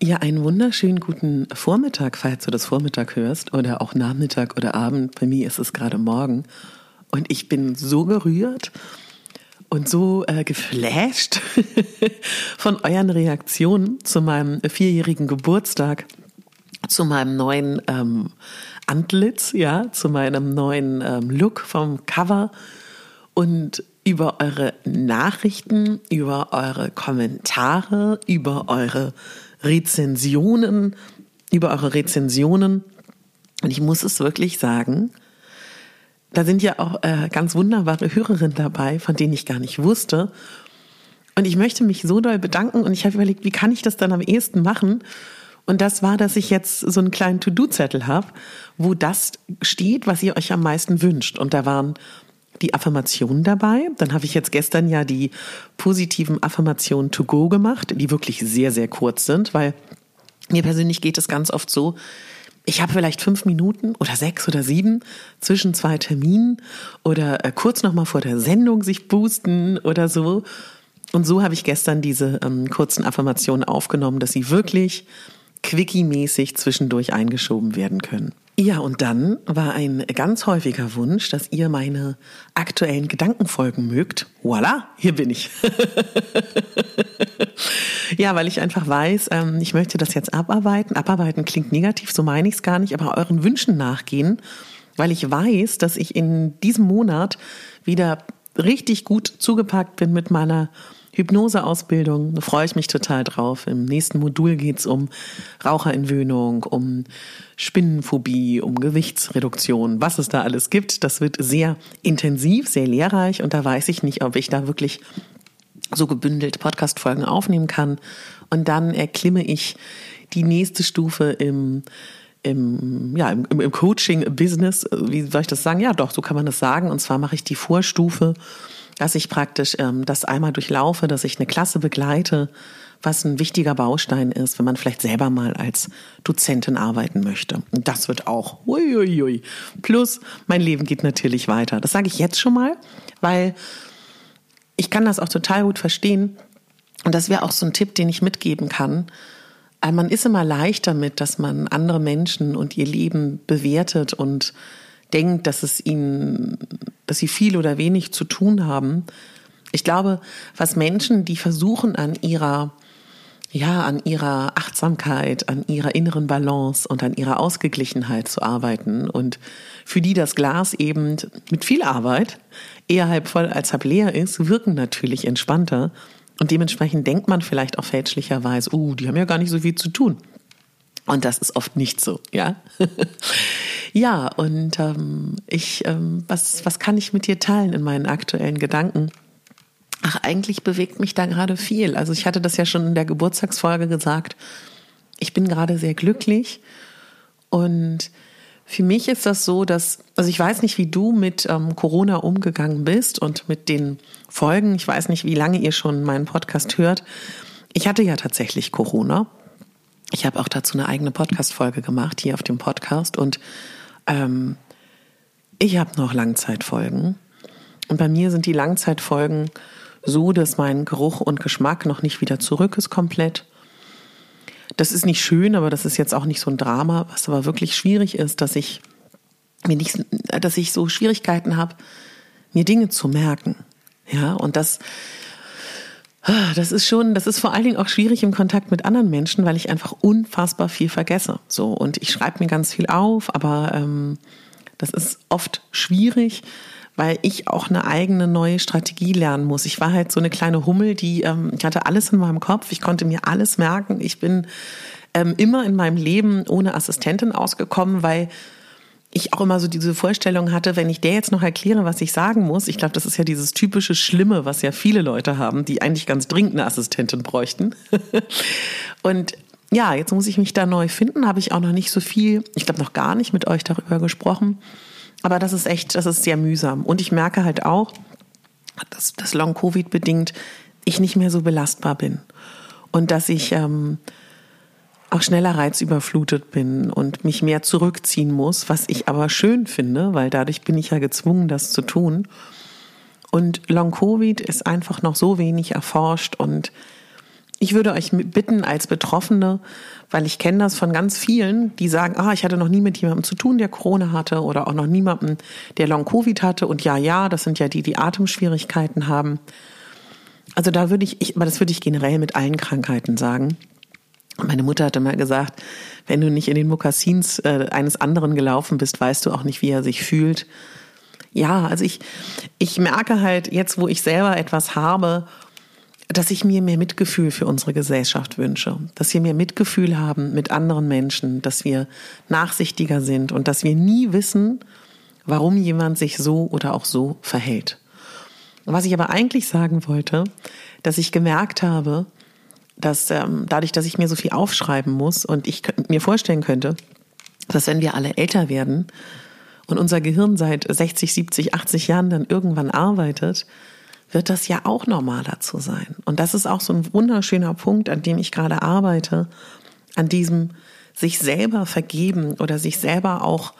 Ja, einen wunderschönen guten Vormittag, falls du das Vormittag hörst oder auch Nachmittag oder Abend. Bei mir ist es gerade Morgen und ich bin so gerührt und so äh, geflasht von euren Reaktionen zu meinem vierjährigen Geburtstag, zu meinem neuen ähm, Antlitz, ja, zu meinem neuen ähm, Look vom Cover und über eure Nachrichten, über eure Kommentare, über eure Rezensionen, über eure Rezensionen. Und ich muss es wirklich sagen, da sind ja auch äh, ganz wunderbare Hörerinnen dabei, von denen ich gar nicht wusste. Und ich möchte mich so doll bedanken und ich habe überlegt, wie kann ich das dann am ehesten machen? Und das war, dass ich jetzt so einen kleinen To-Do-Zettel habe, wo das steht, was ihr euch am meisten wünscht. Und da waren die Affirmationen dabei. Dann habe ich jetzt gestern ja die positiven Affirmationen to go gemacht, die wirklich sehr, sehr kurz sind, weil mir persönlich geht es ganz oft so, ich habe vielleicht fünf Minuten oder sechs oder sieben zwischen zwei Terminen oder äh, kurz nochmal vor der Sendung sich boosten oder so. Und so habe ich gestern diese ähm, kurzen Affirmationen aufgenommen, dass sie wirklich quickie-mäßig zwischendurch eingeschoben werden können. Ja, und dann war ein ganz häufiger Wunsch, dass ihr meine aktuellen Gedanken folgen mögt. Voila, hier bin ich. ja, weil ich einfach weiß, ähm, ich möchte das jetzt abarbeiten. Abarbeiten klingt negativ, so meine ich es gar nicht, aber euren Wünschen nachgehen, weil ich weiß, dass ich in diesem Monat wieder richtig gut zugepackt bin mit meiner Hypnoseausbildung, da freue ich mich total drauf. Im nächsten Modul geht es um Raucherentwöhnung, um Spinnenphobie, um Gewichtsreduktion, was es da alles gibt. Das wird sehr intensiv, sehr lehrreich und da weiß ich nicht, ob ich da wirklich so gebündelt Podcast-Folgen aufnehmen kann. Und dann erklimme ich die nächste Stufe im im, ja, im, im Coaching-Business, wie soll ich das sagen? Ja, doch, so kann man das sagen. Und zwar mache ich die Vorstufe dass ich praktisch ähm, das einmal durchlaufe, dass ich eine Klasse begleite, was ein wichtiger Baustein ist, wenn man vielleicht selber mal als Dozentin arbeiten möchte. Und das wird auch. Uiuiui. Plus, mein Leben geht natürlich weiter. Das sage ich jetzt schon mal, weil ich kann das auch total gut verstehen. Und das wäre auch so ein Tipp, den ich mitgeben kann. Äh, man ist immer leicht damit, dass man andere Menschen und ihr Leben bewertet und denkt, dass es ihnen, dass sie viel oder wenig zu tun haben. Ich glaube, was Menschen, die versuchen an ihrer, ja, an ihrer Achtsamkeit, an ihrer inneren Balance und an ihrer Ausgeglichenheit zu arbeiten und für die das Glas eben mit viel Arbeit eher halb voll als halb leer ist, wirken natürlich entspannter. Und dementsprechend denkt man vielleicht auch fälschlicherweise, uh, die haben ja gar nicht so viel zu tun. Und das ist oft nicht so, ja. ja, und ähm, ich, ähm, was, was kann ich mit dir teilen in meinen aktuellen Gedanken? Ach, eigentlich bewegt mich da gerade viel. Also ich hatte das ja schon in der Geburtstagsfolge gesagt. Ich bin gerade sehr glücklich und für mich ist das so, dass, also ich weiß nicht, wie du mit ähm, Corona umgegangen bist und mit den Folgen. Ich weiß nicht, wie lange ihr schon meinen Podcast hört. Ich hatte ja tatsächlich Corona ich habe auch dazu eine eigene Podcast-Folge gemacht, hier auf dem Podcast. Und ähm, ich habe noch Langzeitfolgen. Und bei mir sind die Langzeitfolgen so, dass mein Geruch und Geschmack noch nicht wieder zurück ist komplett. Das ist nicht schön, aber das ist jetzt auch nicht so ein Drama. Was aber wirklich schwierig ist, dass ich mir nicht, dass ich so Schwierigkeiten habe, mir Dinge zu merken. Ja, und das das ist schon, das ist vor allen Dingen auch schwierig im Kontakt mit anderen Menschen, weil ich einfach unfassbar viel vergesse. So und ich schreibe mir ganz viel auf, aber ähm, das ist oft schwierig, weil ich auch eine eigene neue Strategie lernen muss. Ich war halt so eine kleine Hummel, die ähm, ich hatte alles in meinem Kopf, ich konnte mir alles merken. Ich bin ähm, immer in meinem Leben ohne Assistentin ausgekommen, weil ich auch immer so diese Vorstellung hatte, wenn ich der jetzt noch erkläre, was ich sagen muss, ich glaube, das ist ja dieses typische Schlimme, was ja viele Leute haben, die eigentlich ganz dringend eine Assistentin bräuchten. und ja, jetzt muss ich mich da neu finden, habe ich auch noch nicht so viel, ich glaube noch gar nicht mit euch darüber gesprochen. Aber das ist echt, das ist sehr mühsam. Und ich merke halt auch, dass das Long-Covid bedingt ich nicht mehr so belastbar bin. Und dass ich ähm, auch schneller reizüberflutet bin und mich mehr zurückziehen muss, was ich aber schön finde, weil dadurch bin ich ja gezwungen, das zu tun. Und Long-Covid ist einfach noch so wenig erforscht und ich würde euch bitten als Betroffene, weil ich kenne das von ganz vielen, die sagen, ah, ich hatte noch nie mit jemandem zu tun, der Corona hatte oder auch noch niemanden, der Long-Covid hatte. Und ja, ja, das sind ja die, die Atemschwierigkeiten haben. Also da würde ich, ich aber das würde ich generell mit allen Krankheiten sagen. Meine Mutter hatte mal gesagt, wenn du nicht in den Mokassins äh, eines anderen gelaufen bist, weißt du auch nicht, wie er sich fühlt. Ja, also ich, ich merke halt jetzt, wo ich selber etwas habe dass ich mir mehr Mitgefühl für unsere Gesellschaft wünsche, dass wir mehr Mitgefühl haben mit anderen Menschen, dass wir nachsichtiger sind und dass wir nie wissen, warum jemand sich so oder auch so verhält. Was ich aber eigentlich sagen wollte, dass ich gemerkt habe, dass ähm, dadurch, dass ich mir so viel aufschreiben muss und ich mir vorstellen könnte, dass wenn wir alle älter werden und unser Gehirn seit 60, 70, 80 Jahren dann irgendwann arbeitet, wird das ja auch normaler zu sein. Und das ist auch so ein wunderschöner Punkt, an dem ich gerade arbeite, an diesem sich selber vergeben oder sich selber auch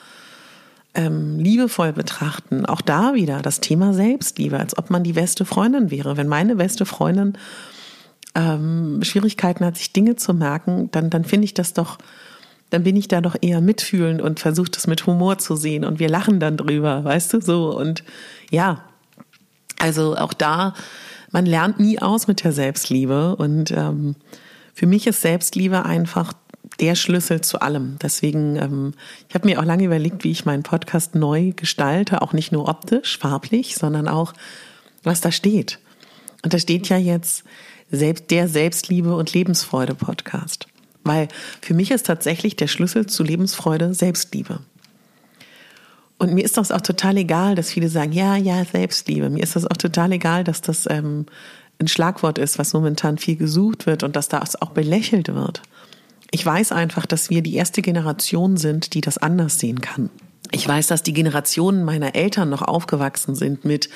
ähm, liebevoll betrachten. Auch da wieder das Thema Selbstliebe, als ob man die beste Freundin wäre. Wenn meine beste Freundin ähm, Schwierigkeiten hat, sich Dinge zu merken, dann, dann finde ich das doch, dann bin ich da doch eher mitfühlend und versuche das mit Humor zu sehen und wir lachen dann drüber, weißt du so. Und ja, also auch da, man lernt nie aus mit der Selbstliebe. Und ähm, für mich ist Selbstliebe einfach der Schlüssel zu allem. Deswegen, ähm, ich habe mir auch lange überlegt, wie ich meinen Podcast neu gestalte, auch nicht nur optisch, farblich, sondern auch, was da steht. Und da steht ja jetzt selbst, der Selbstliebe und Lebensfreude Podcast. Weil für mich ist tatsächlich der Schlüssel zu Lebensfreude Selbstliebe. Und mir ist das auch total egal, dass viele sagen, ja, ja, Selbstliebe. Mir ist das auch total egal, dass das ähm, ein Schlagwort ist, was momentan viel gesucht wird und dass das auch belächelt wird. Ich weiß einfach, dass wir die erste Generation sind, die das anders sehen kann. Ich weiß, dass die Generationen meiner Eltern noch aufgewachsen sind mit,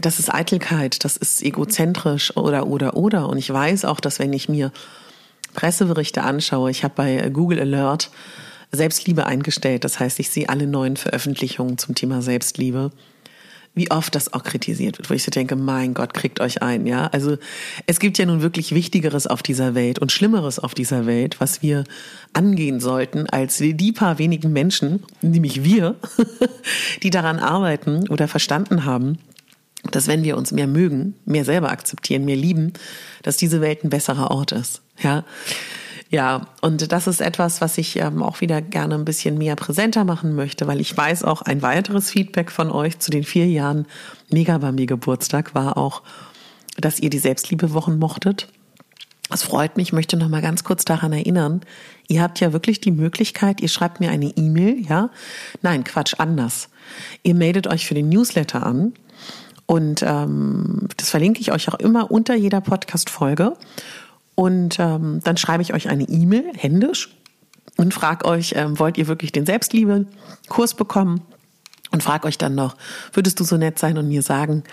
das ist Eitelkeit, das ist egozentrisch oder, oder, oder. Und ich weiß auch, dass wenn ich mir Presseberichte anschaue, ich habe bei Google Alert Selbstliebe eingestellt. Das heißt, ich sehe alle neuen Veröffentlichungen zum Thema Selbstliebe. Wie oft das auch kritisiert wird, wo ich so denke, mein Gott, kriegt euch ein, ja. Also es gibt ja nun wirklich Wichtigeres auf dieser Welt und Schlimmeres auf dieser Welt, was wir angehen sollten, als die paar wenigen Menschen, nämlich wir, die daran arbeiten oder verstanden haben, dass wenn wir uns mehr mögen, mehr selber akzeptieren, mehr lieben, dass diese Welt ein besserer Ort ist, ja. Ja, und das ist etwas, was ich ähm, auch wieder gerne ein bisschen mehr präsenter machen möchte, weil ich weiß auch, ein weiteres Feedback von euch zu den vier Jahren Mega Bambi Geburtstag war auch, dass ihr die Selbstliebewochen mochtet. Das freut mich. Ich möchte noch mal ganz kurz daran erinnern. Ihr habt ja wirklich die Möglichkeit, ihr schreibt mir eine E-Mail, ja? Nein, Quatsch, anders. Ihr meldet euch für den Newsletter an. Und ähm, das verlinke ich euch auch immer unter jeder Podcast-Folge. Und ähm, dann schreibe ich euch eine E-Mail, händisch, und frage euch, ähm, wollt ihr wirklich den Selbstliebe-Kurs bekommen? Und frage euch dann noch, würdest du so nett sein und mir sagen,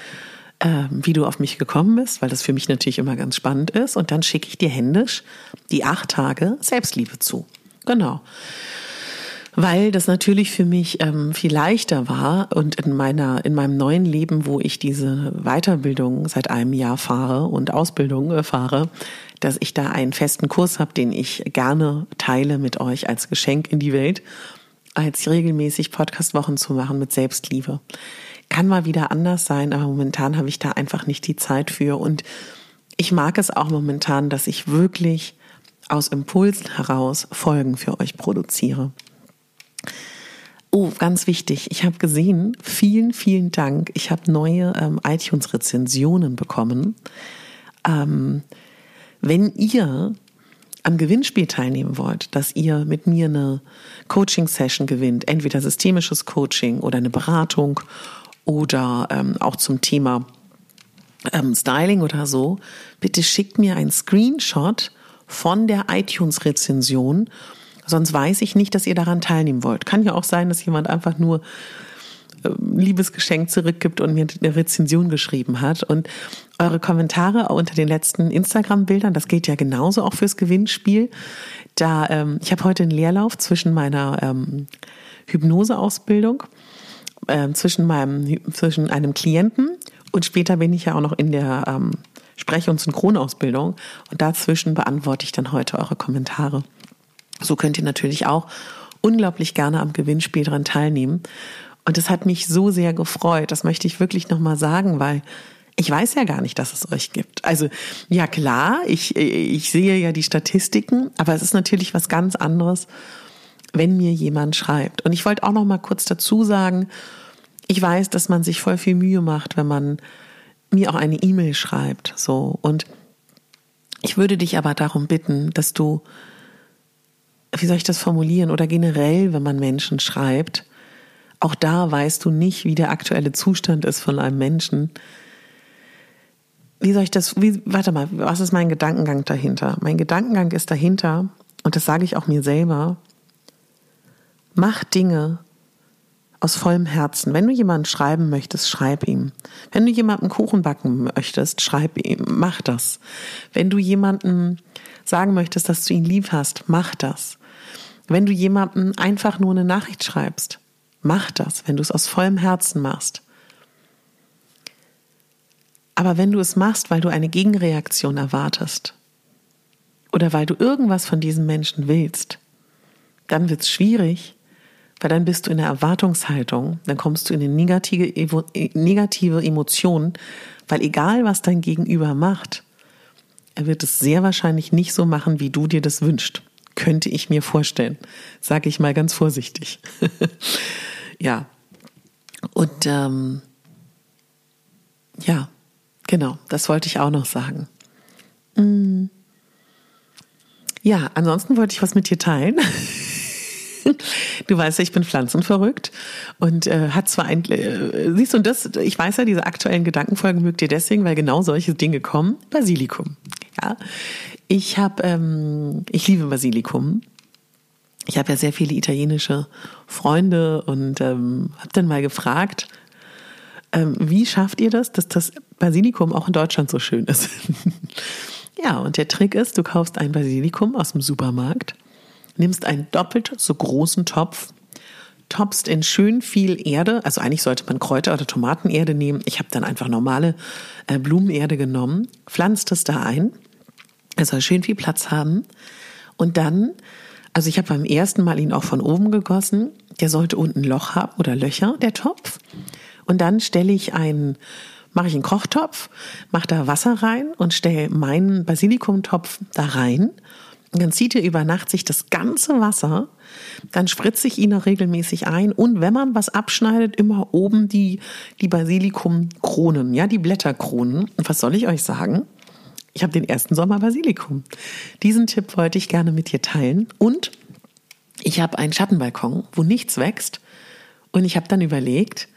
ähm, wie du auf mich gekommen bist, weil das für mich natürlich immer ganz spannend ist. Und dann schicke ich dir händisch die acht Tage Selbstliebe zu. Genau weil das natürlich für mich ähm, viel leichter war und in meiner in meinem neuen Leben, wo ich diese Weiterbildung seit einem Jahr fahre und Ausbildung äh, fahre, dass ich da einen festen Kurs habe, den ich gerne teile mit euch als Geschenk in die Welt, als regelmäßig Podcastwochen zu machen mit Selbstliebe. Kann mal wieder anders sein, aber momentan habe ich da einfach nicht die Zeit für und ich mag es auch momentan, dass ich wirklich aus Impulsen heraus Folgen für euch produziere. Oh, ganz wichtig. Ich habe gesehen, vielen, vielen Dank. Ich habe neue ähm, iTunes-Rezensionen bekommen. Ähm, wenn ihr am Gewinnspiel teilnehmen wollt, dass ihr mit mir eine Coaching-Session gewinnt, entweder systemisches Coaching oder eine Beratung oder ähm, auch zum Thema ähm, Styling oder so, bitte schickt mir ein Screenshot von der iTunes-Rezension. Sonst weiß ich nicht, dass ihr daran teilnehmen wollt. Kann ja auch sein, dass jemand einfach nur ähm, Liebesgeschenk zurückgibt und mir eine Rezension geschrieben hat. Und eure Kommentare unter den letzten Instagram-Bildern, das geht ja genauso auch fürs Gewinnspiel. Da ähm, ich habe heute einen Leerlauf zwischen meiner ähm, Hypnoseausbildung, äh, zwischen meinem zwischen einem Klienten und später bin ich ja auch noch in der ähm, Sprech- und Synchronausbildung und dazwischen beantworte ich dann heute eure Kommentare. So könnt ihr natürlich auch unglaublich gerne am Gewinnspiel dran teilnehmen. Und es hat mich so sehr gefreut. Das möchte ich wirklich nochmal sagen, weil ich weiß ja gar nicht, dass es euch gibt. Also ja klar, ich, ich sehe ja die Statistiken, aber es ist natürlich was ganz anderes, wenn mir jemand schreibt. Und ich wollte auch noch mal kurz dazu sagen, ich weiß, dass man sich voll viel Mühe macht, wenn man mir auch eine E-Mail schreibt, so und ich würde dich aber darum bitten, dass du, wie soll ich das formulieren, oder generell, wenn man Menschen schreibt, auch da weißt du nicht, wie der aktuelle Zustand ist von einem Menschen. Wie soll ich das, wie, warte mal, was ist mein Gedankengang dahinter? Mein Gedankengang ist dahinter, und das sage ich auch mir selber, mach Dinge aus vollem Herzen. Wenn du jemanden schreiben möchtest, schreib ihm. Wenn du jemanden Kuchen backen möchtest, schreib ihm, mach das. Wenn du jemanden sagen möchtest, dass du ihn lieb hast, mach das. Wenn du jemanden einfach nur eine Nachricht schreibst, Mach das, wenn du es aus vollem Herzen machst. Aber wenn du es machst, weil du eine Gegenreaktion erwartest oder weil du irgendwas von diesem Menschen willst, dann wird es schwierig, weil dann bist du in der Erwartungshaltung, dann kommst du in eine negative, negative Emotion, weil egal was dein Gegenüber macht, er wird es sehr wahrscheinlich nicht so machen, wie du dir das wünschst. Könnte ich mir vorstellen. Sage ich mal ganz vorsichtig. Ja. Und ähm, ja, genau, das wollte ich auch noch sagen. Mm. Ja, ansonsten wollte ich was mit dir teilen. Du weißt ja, ich bin pflanzenverrückt und äh, hat zwar ein, äh, siehst du, und das, ich weiß ja, diese aktuellen Gedankenfolgen mögt ihr deswegen, weil genau solche Dinge kommen. Basilikum. Ja, ich habe, ähm, ich liebe Basilikum ich habe ja sehr viele italienische Freunde und ähm, habe dann mal gefragt, ähm, wie schafft ihr das, dass das Basilikum auch in Deutschland so schön ist? ja, und der Trick ist, du kaufst ein Basilikum aus dem Supermarkt, nimmst einen doppelt so großen Topf, topst in schön viel Erde, also eigentlich sollte man Kräuter- oder Tomatenerde nehmen. Ich habe dann einfach normale äh, Blumenerde genommen, pflanzt es da ein. Er soll schön viel Platz haben. Und dann also ich habe beim ersten Mal ihn auch von oben gegossen. Der sollte unten ein Loch haben oder Löcher, der Topf. Und dann stelle ich einen, mache ich einen Kochtopf, mache da Wasser rein und stelle meinen Basilikumtopf da rein. Dann zieht er über Nacht sich das ganze Wasser. Dann spritze ich ihn auch regelmäßig ein. Und wenn man was abschneidet, immer oben die, die Basilikumkronen, ja, die Blätterkronen. Und was soll ich euch sagen? Ich habe den ersten Sommer Basilikum. Diesen Tipp wollte ich gerne mit dir teilen. Und ich habe einen Schattenbalkon, wo nichts wächst. Und ich habe dann überlegt,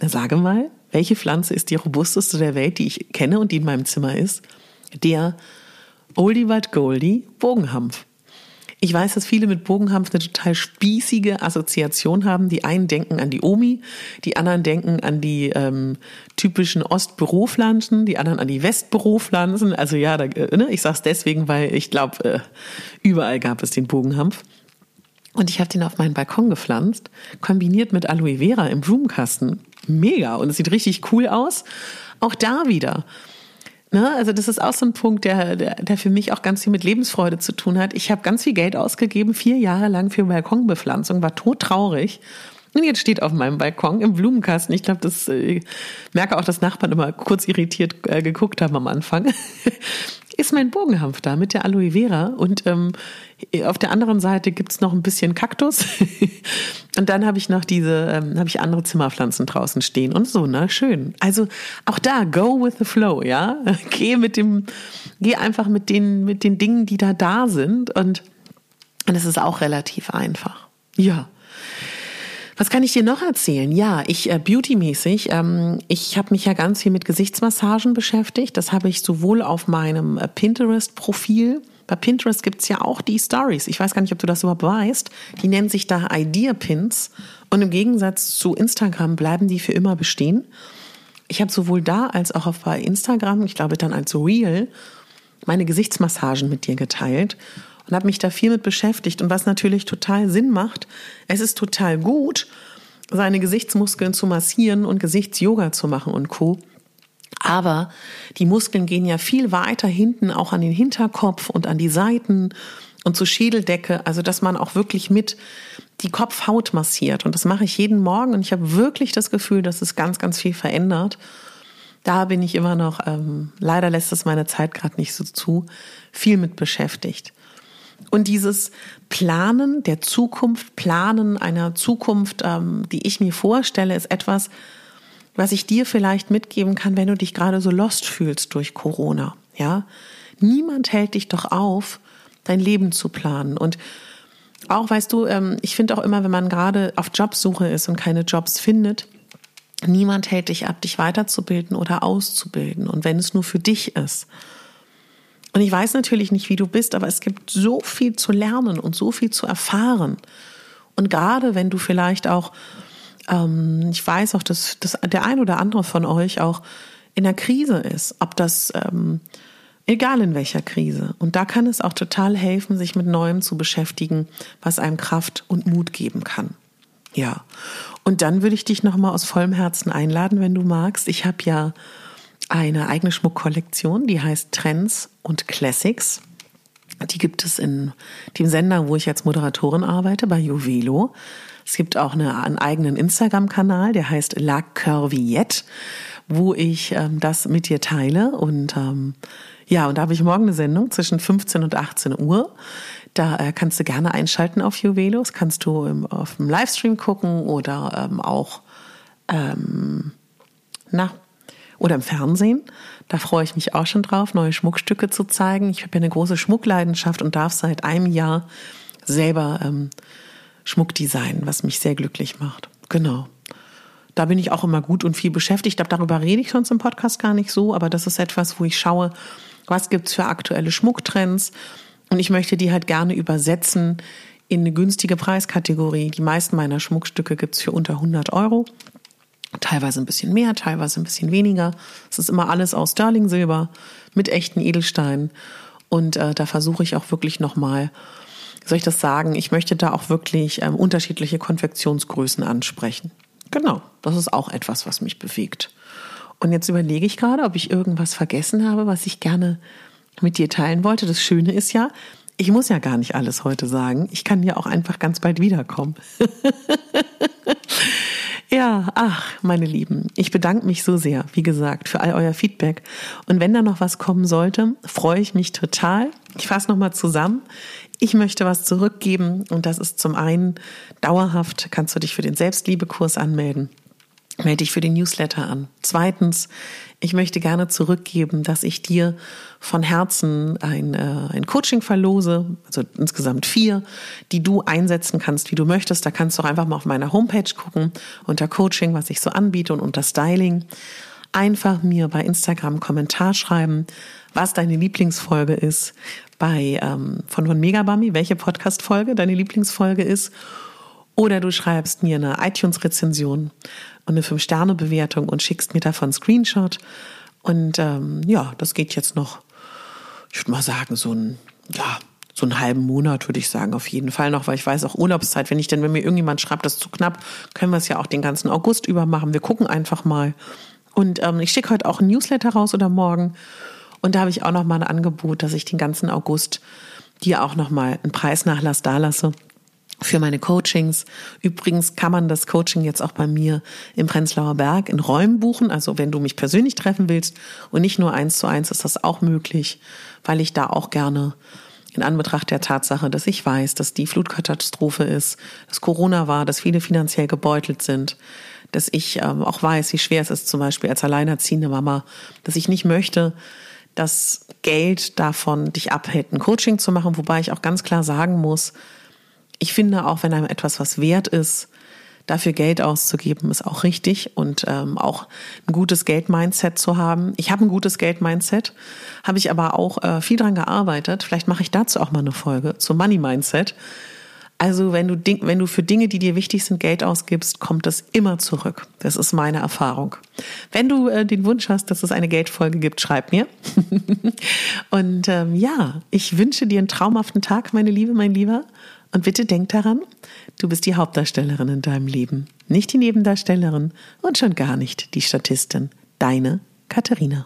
na sage mal, welche Pflanze ist die robusteste der Welt, die ich kenne und die in meinem Zimmer ist? Der Oldie but Goldie Bogenhampf. Ich weiß, dass viele mit Bogenhampf eine total spießige Assoziation haben. Die einen denken an die Omi, die anderen denken an die ähm, typischen Ostbüropflanzen, die anderen an die Westbüropflanzen. Also ja, da, äh, ne? ich sag's deswegen, weil ich glaube, äh, überall gab es den Bogenhampf. Und ich habe den auf meinen Balkon gepflanzt, kombiniert mit Aloe Vera im Blumenkasten. Mega. Und es sieht richtig cool aus. Auch da wieder Ne? Also das ist auch so ein Punkt, der, der, der für mich auch ganz viel mit Lebensfreude zu tun hat. Ich habe ganz viel Geld ausgegeben, vier Jahre lang für Balkonbepflanzung, war todtraurig. Und jetzt steht auf meinem Balkon im Blumenkasten, ich glaube, das äh, merke auch, dass Nachbarn immer kurz irritiert äh, geguckt haben am Anfang, ist mein Bogenhanf da mit der Aloe Vera. Und ähm, auf der anderen Seite gibt's noch ein bisschen Kaktus. und dann habe ich noch diese, ähm, habe ich andere Zimmerpflanzen draußen stehen und so, ne? Schön. Also auch da, go with the flow, ja. Geh mit dem, geh einfach mit den, mit den Dingen, die da da sind. Und, und es ist auch relativ einfach. Ja. Was kann ich dir noch erzählen? Ja, ich äh, beautymäßig, ähm, ich habe mich ja ganz viel mit Gesichtsmassagen beschäftigt. Das habe ich sowohl auf meinem äh, Pinterest-Profil. Bei Pinterest gibt's ja auch die Stories. Ich weiß gar nicht, ob du das überhaupt weißt. Die nennen sich da Idea Pins. Und im Gegensatz zu Instagram bleiben die für immer bestehen. Ich habe sowohl da als auch auf bei Instagram, ich glaube dann als Real, meine Gesichtsmassagen mit dir geteilt und habe mich da viel mit beschäftigt. Und was natürlich total Sinn macht, es ist total gut, seine Gesichtsmuskeln zu massieren und Gesichtsyoga zu machen und Co. Aber die Muskeln gehen ja viel weiter hinten, auch an den Hinterkopf und an die Seiten und zur Schädeldecke. Also, dass man auch wirklich mit die Kopfhaut massiert. Und das mache ich jeden Morgen. Und ich habe wirklich das Gefühl, dass es ganz, ganz viel verändert. Da bin ich immer noch, ähm, leider lässt es meine Zeit gerade nicht so zu, viel mit beschäftigt. Und dieses Planen der Zukunft, Planen einer Zukunft, ähm, die ich mir vorstelle, ist etwas, was ich dir vielleicht mitgeben kann, wenn du dich gerade so lost fühlst durch Corona. Ja, niemand hält dich doch auf, dein Leben zu planen. Und auch, weißt du, ähm, ich finde auch immer, wenn man gerade auf Jobsuche ist und keine Jobs findet, niemand hält dich ab, dich weiterzubilden oder auszubilden. Und wenn es nur für dich ist. Und ich weiß natürlich nicht, wie du bist, aber es gibt so viel zu lernen und so viel zu erfahren. Und gerade wenn du vielleicht auch, ähm, ich weiß auch, dass, dass der ein oder andere von euch auch in der Krise ist, ob das, ähm, egal in welcher Krise. Und da kann es auch total helfen, sich mit Neuem zu beschäftigen, was einem Kraft und Mut geben kann. Ja. Und dann würde ich dich nochmal aus vollem Herzen einladen, wenn du magst. Ich habe ja eine eigene Schmuckkollektion, die heißt Trends und Classics. Die gibt es in dem Sender, wo ich als Moderatorin arbeite, bei Juvelo. Es gibt auch eine, einen eigenen Instagram-Kanal, der heißt La Curviette, wo ich ähm, das mit dir teile. Und ähm, ja, und da habe ich morgen eine Sendung zwischen 15 und 18 Uhr. Da äh, kannst du gerne einschalten auf Juvelo. Das kannst du im, auf dem Livestream gucken oder ähm, auch ähm, na, oder im Fernsehen. Da freue ich mich auch schon drauf, neue Schmuckstücke zu zeigen. Ich habe ja eine große Schmuckleidenschaft und darf seit einem Jahr selber ähm, Schmuck designen, was mich sehr glücklich macht. Genau. Da bin ich auch immer gut und viel beschäftigt. Darüber rede ich sonst im Podcast gar nicht so, aber das ist etwas, wo ich schaue, was gibt's für aktuelle Schmucktrends. Und ich möchte die halt gerne übersetzen in eine günstige Preiskategorie. Die meisten meiner Schmuckstücke gibt's für unter 100 Euro. Teilweise ein bisschen mehr, teilweise ein bisschen weniger. Es ist immer alles aus Sterling-Silber mit echten Edelsteinen. Und äh, da versuche ich auch wirklich nochmal, soll ich das sagen, ich möchte da auch wirklich ähm, unterschiedliche Konfektionsgrößen ansprechen. Genau, das ist auch etwas, was mich bewegt. Und jetzt überlege ich gerade, ob ich irgendwas vergessen habe, was ich gerne mit dir teilen wollte. Das Schöne ist ja, ich muss ja gar nicht alles heute sagen. Ich kann ja auch einfach ganz bald wiederkommen. Ja, ach, meine Lieben, ich bedanke mich so sehr, wie gesagt, für all euer Feedback. Und wenn da noch was kommen sollte, freue ich mich total. Ich fasse nochmal zusammen. Ich möchte was zurückgeben und das ist zum einen dauerhaft, kannst du dich für den Selbstliebekurs anmelden. Melde dich für den Newsletter an. Zweitens, ich möchte gerne zurückgeben, dass ich dir von Herzen ein, äh, ein Coaching verlose, also insgesamt vier, die du einsetzen kannst, wie du möchtest. Da kannst du auch einfach mal auf meiner Homepage gucken, unter Coaching, was ich so anbiete und unter Styling. Einfach mir bei Instagram Kommentar schreiben, was deine Lieblingsfolge ist, bei ähm, von von Megabami, welche Podcast-Folge deine Lieblingsfolge ist. Oder du schreibst mir eine iTunes-Rezension und eine Fünf-Sterne-Bewertung und schickst mir davon einen Screenshot. Und ähm, ja, das geht jetzt noch, ich würde mal sagen, so ein, ja, so einen halben Monat, würde ich sagen, auf jeden Fall noch, weil ich weiß auch Urlaubszeit, wenn ich denn, wenn mir irgendjemand schreibt, das ist zu knapp, können wir es ja auch den ganzen August über machen. Wir gucken einfach mal. Und ähm, ich schicke heute auch ein Newsletter raus oder morgen. Und da habe ich auch noch mal ein Angebot, dass ich den ganzen August dir auch noch mal einen Preisnachlass dalasse für meine Coachings. Übrigens kann man das Coaching jetzt auch bei mir im Prenzlauer Berg in Räumen buchen. Also wenn du mich persönlich treffen willst und nicht nur eins zu eins, ist das auch möglich, weil ich da auch gerne in Anbetracht der Tatsache, dass ich weiß, dass die Flutkatastrophe ist, dass Corona war, dass viele finanziell gebeutelt sind, dass ich ähm, auch weiß, wie schwer es ist, zum Beispiel als alleinerziehende Mama, dass ich nicht möchte, dass Geld davon dich abhält, ein Coaching zu machen, wobei ich auch ganz klar sagen muss, ich finde auch, wenn einem etwas was wert ist, dafür Geld auszugeben, ist auch richtig und ähm, auch ein gutes Geld-Mindset zu haben. Ich habe ein gutes Geld-Mindset, habe ich aber auch äh, viel dran gearbeitet. Vielleicht mache ich dazu auch mal eine Folge zum Money-Mindset. Also wenn du, wenn du für Dinge, die dir wichtig sind, Geld ausgibst, kommt das immer zurück. Das ist meine Erfahrung. Wenn du äh, den Wunsch hast, dass es eine Geldfolge gibt, schreib mir. und ähm, ja, ich wünsche dir einen traumhaften Tag, meine Liebe, mein Lieber. Und bitte denk daran, du bist die Hauptdarstellerin in deinem Leben, nicht die Nebendarstellerin und schon gar nicht die Statistin. Deine Katharina.